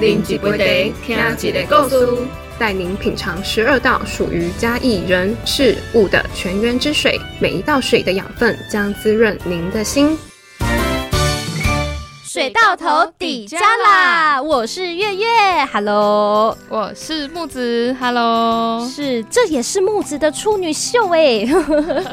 另几杯茶，听几个故事，带您品尝十二道属于嘉义人事物的泉源之水，每一道水的养分将滋润您的心。水到头底加啦！我是月月，Hello，我是木子，Hello，是这也是木子的处女秀哎。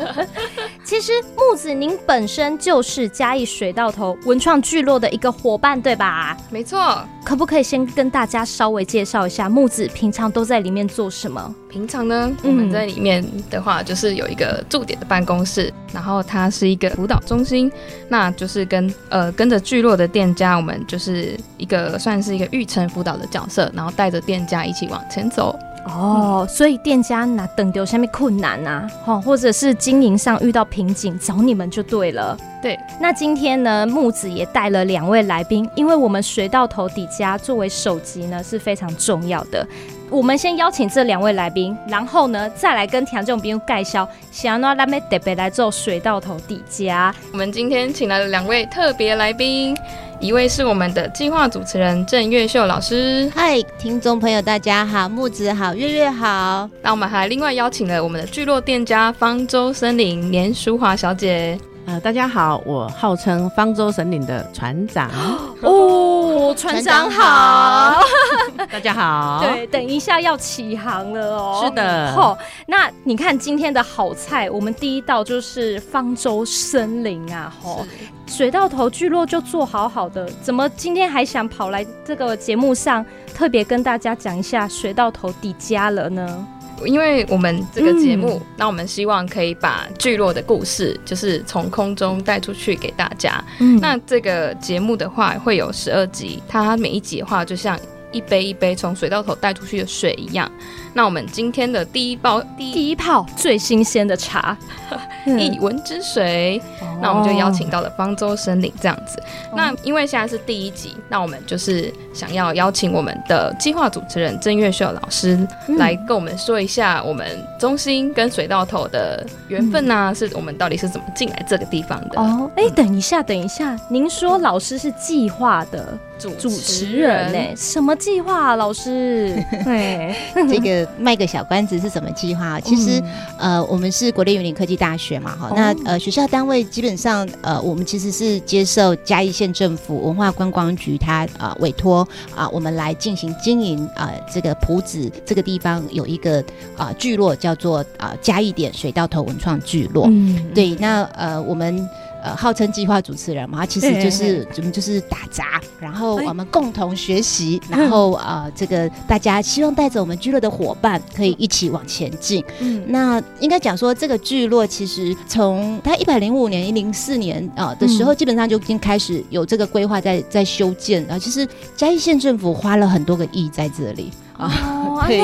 其实木子您本身就是嘉义水到头文创聚落的一个伙伴，对吧？没错。可不可以先跟大家稍微介绍一下木子平常都在里面做什么？平常呢，我们在里面的话，就是有一个驻点的办公室，然后它是一个辅导中心，那就是跟呃跟着聚落的店家，我们就是一个算是一个育成辅导的角色，然后带着店家一起往前走。哦，所以店家那等丢下面困难呐，哦，或者是经营上遇到瓶颈，找你们就对了。对，那今天呢，木子也带了两位来宾，因为我们水到头底家作为首集呢是非常重要的。我们先邀请这两位来宾，然后呢再来跟听众朋友介绍，想要让他们特别来做水到头底家。我们今天请来了两位特别来宾。一位是我们的计划主持人郑月秀老师，嗨，听众朋友大家好，木子好，月月好。那我们还另外邀请了我们的聚落店家方舟森林年淑华小姐。呃，大家好，我号称方舟神岭的船长。哦，船长好，大家好，对，等一下要起航了哦，是的，好，那你看今天的好菜，我们第一道就是方舟森林啊，吼，水到头聚落就做好好的，怎么今天还想跑来这个节目上，特别跟大家讲一下水到头底家了呢？因为我们这个节目，那我们希望可以把聚落的故事，就是从空中带出去给大家。那这个节目的话，会有十二集，它每一集的话，就像一杯一杯从水道头带出去的水一样。那我们今天的第一包第一泡最新鲜的茶，一文之水，那我们就邀请到了方舟森林这样子。那因为现在是第一集，那我们就是想要邀请我们的计划主持人郑月秀老师来跟我们说一下我们中心跟水道头的缘分呐，是我们到底是怎么进来这个地方的？哦，哎，等一下，等一下，您说老师是计划的主持人呢？什么计划，老师？对，这个。卖个小关子是什么计划？其实，呃，我们是国立园林科技大学嘛，哈，那呃，学校单位基本上，呃，我们其实是接受嘉义县政府文化观光局它啊委托啊，我们来进行经营啊，这个埔子这个地方有一个啊聚落叫做啊嘉义点水稻头文创聚落，嗯对，那呃我们。呃，号称计划主持人嘛，他其实就是我们就是打杂，然后我们共同学习，然后呃，这个大家希望带着我们聚落的伙伴可以一起往前进。嗯，那应该讲说，这个聚落其实从它一百零五年、一零四年啊的时候，基本上就已经开始有这个规划在在修建啊。其实嘉义县政府花了很多个亿在这里。啊，对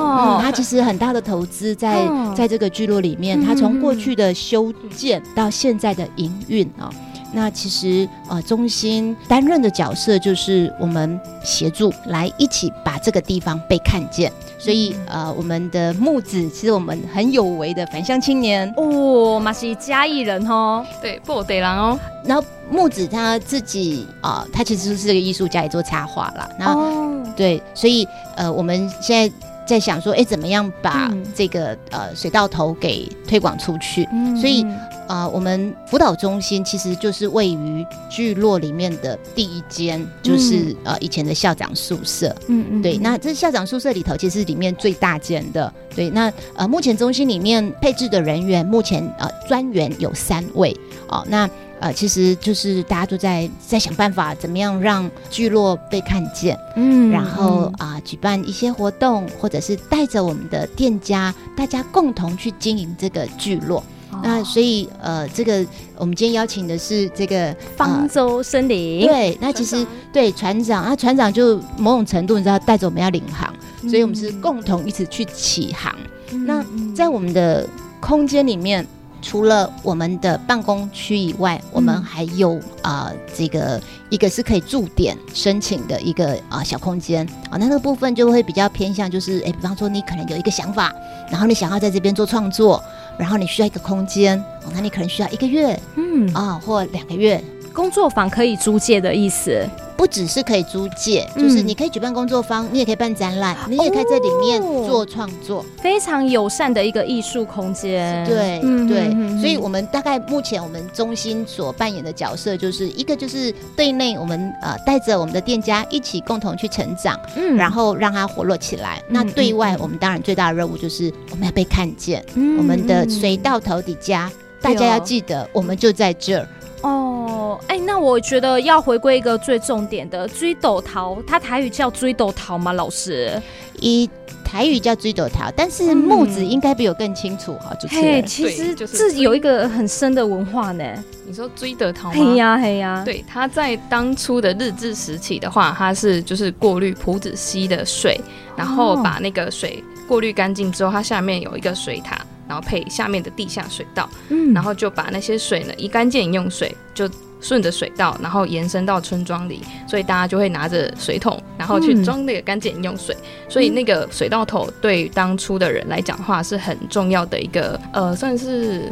哦。嗯，他其实很大的投资在在这个聚落里面，他从过去的修建到现在的营运啊，那其实呃中心担任的角色就是我们协助来一起把这个地方被看见，所以呃我们的木子其实我们很有为的返乡青年。哦，马是嘉义人哦，对，不得人哦，然后木子他自己啊，他其实是个艺术家，也做插画啦。然后对，所以呃我们现在。在想说，哎，怎么样把这个呃水稻头给推广出去？所以，呃，我们辅导中心其实就是位于聚落里面的第一间，就是呃以前的校长宿舍。嗯嗯，对，那这校长宿舍里头其实里面最大间的。对，那呃目前中心里面配置的人员，目前呃专员有三位。哦，那。呃，其实就是大家都在在想办法，怎么样让聚落被看见，嗯，然后啊，举办一些活动，或者是带着我们的店家，大家共同去经营这个聚落。那所以呃，这个我们今天邀请的是这个方舟森林，对，那其实对船长啊，船长就某种程度你知道带着我们要领航，所以我们是共同一起去起航。那在我们的空间里面。除了我们的办公区以外，我们还有啊，这个一个是可以驻点申请的一个啊小空间。啊，那那个部分就会比较偏向，就是哎，比方说你可能有一个想法，然后你想要在这边做创作，然后你需要一个空间，哦那你可能需要一个月，嗯。啊，或两个月，工作坊可以租借的意思。不只是可以租借，就是你可以举办工作坊，你也可以办展览，你也可以在里面做创作，非常友善的一个艺术空间。对对，所以我们大概目前我们中心所扮演的角色，就是一个就是对内，我们呃带着我们的店家一起共同去成长，嗯，然后让它活络起来。那对外，我们当然最大的任务就是我们要被看见，我们的水到头底家，大家要记得，我们就在这儿。哦，哎，那我觉得要回归一个最重点的追斗桃，它台语叫追斗桃吗？老师，一台语叫追斗桃，但是木子应该比我更清楚哈。嘿，其实这有一个很深的文化呢。你说追得桃吗？嘿呀嘿呀，对，它在当初的日治时期的话，它是就是过滤浦子溪的水，然后把那个水过滤干净之后，它下面有一个水塔。然后配下面的地下水道，嗯，然后就把那些水呢，一干净饮用水，就顺着水道，然后延伸到村庄里，所以大家就会拿着水桶，然后去装那个干净饮用水。所以那个水道头对当初的人来讲话是很重要的一个，呃，算是。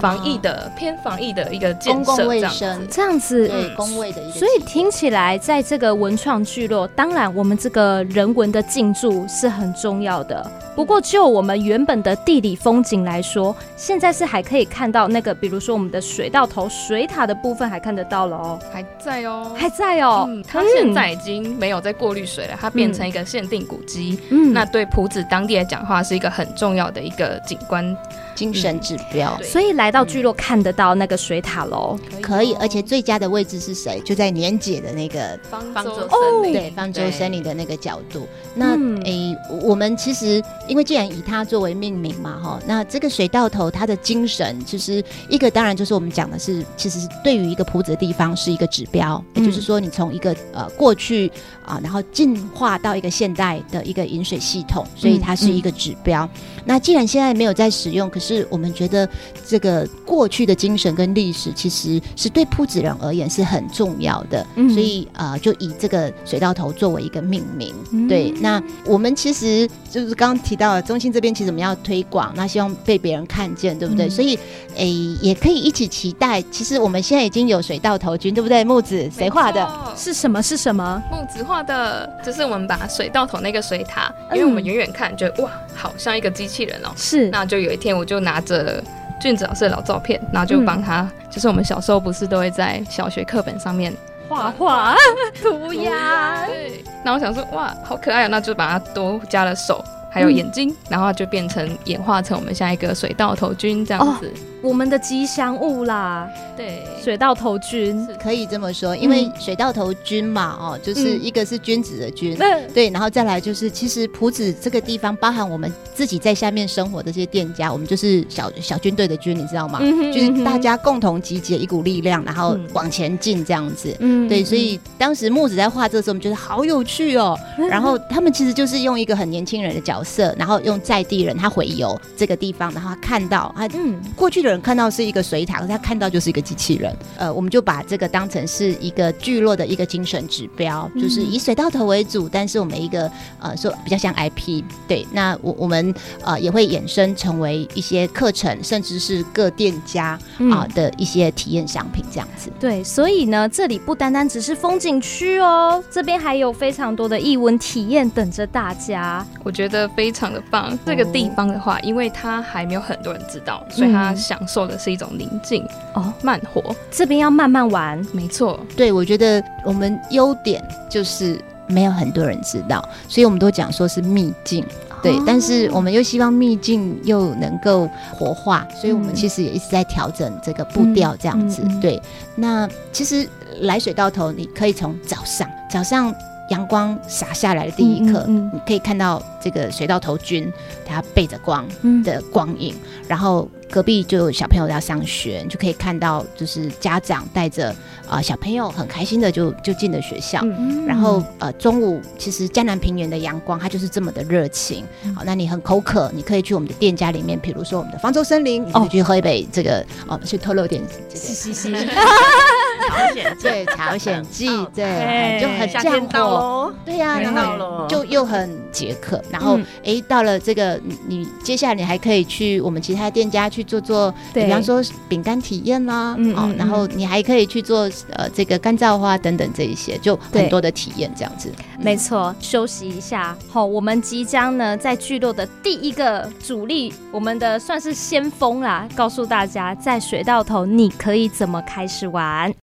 防疫的偏防疫的一个建设，这样子，这样子，对公卫的一个。所以听起来，在这个文创聚落，当然我们这个人文的进驻是很重要的。不过，就我们原本的地理风景来说，现在是还可以看到那个，比如说我们的水道头水塔的部分还看得到了哦，还在哦，还在哦。它现在已经没有在过滤水了，它变成一个限定古迹。嗯，那对埔子当地来讲话，是一个很重要的一个景观。精神指标，所以来到聚落看得到那个水塔楼，可以，而且最佳的位置是谁？就在年姐的那个方舟森林，对，方舟森林的那个角度。那诶，我们其实因为既然以它作为命名嘛，哈，那这个水道头它的精神，其实一个当然就是我们讲的是，其实是对于一个铺子的地方是一个指标，也就是说你从一个呃过去啊，然后进化到一个现代的一个饮水系统，所以它是一个指标。那既然现在没有在使用，可是是我们觉得这个过去的精神跟历史，其实是对铺子人而言是很重要的，嗯所以呃，就以这个水稻头作为一个命名。对，那我们其实就是刚刚提到中心这边，其实我们要推广，那希望被别人看见，对不对？所以诶，也可以一起期待。其实我们现在已经有水稻头君，对不对？木子谁画的？是什么？是什么？木子画的，就是我们把水稻头那个水塔，因为我们远远看，觉得哇，好像一个机器人哦。是，那就有一天我就。拿着俊子老师的老照片，然后就帮他，就是我们小时候不是都会在小学课本上面画画涂鸦，对。那我想说，哇，好可爱啊！那就把它多加了手，还有眼睛，然后就变成演化成我们下一个水稻头菌这样子。我们的吉祥物啦，对，水稻头君可以这么说，因为水稻头菌嘛，哦，就是一个是君子的君，对，然后再来就是，其实埔子这个地方包含我们自己在下面生活的这些店家，我们就是小小军队的军，你知道吗？就是大家共同集结一股力量，然后往前进这样子。嗯，对，所以当时木子在画这个时候，我们觉得好有趣哦。然后他们其实就是用一个很年轻人的角色，然后用在地人他回游这个地方，然后他看到他嗯。过去的。人看到是一个水塔，他看到就是一个机器人。呃，我们就把这个当成是一个聚落的一个精神指标，就是以水稻头为主，但是我们一个呃说比较像 IP。对，那我我们呃也会衍生成为一些课程，甚至是各店家啊的一些体验商品这样子。对，所以呢，这里不单单只是风景区哦，这边还有非常多的艺文体验等着大家。我觉得非常的棒。这个地方的话，因为它还没有很多人知道，所以它享受的是一种宁静哦，慢活。这边要慢慢玩，没错。对，我觉得我们优点就是没有很多人知道，所以我们都讲说是秘境。对，但是我们又希望秘境又能够活化，所以我们其实也一直在调整这个步调，这样子。对，那其实来水到头，你可以从早上，早上。阳光洒下来的第一刻，你可以看到这个水稻头菌，它背着光的光影，然后隔壁就有小朋友要上学，你就可以看到，就是家长带着啊小朋友很开心的就就进了学校，然后呃中午其实江南平原的阳光它就是这么的热情，好，那你很口渴，你可以去我们的店家里面，比如说我们的方舟森林，你可以去喝一杯这个哦，去透露点这个。朝鲜对朝鲜记对，就很降火，对呀，然后就又很解渴，然后哎，到了这个你接下来你还可以去我们其他店家去做做，比方说饼干体验啦，哦，然后你还可以去做呃这个干燥花等等这一些，就很多的体验这样子。没错，休息一下，好，我们即将呢在聚落的第一个主力，我们的算是先锋啦，告诉大家在水道头你可以怎么开始玩。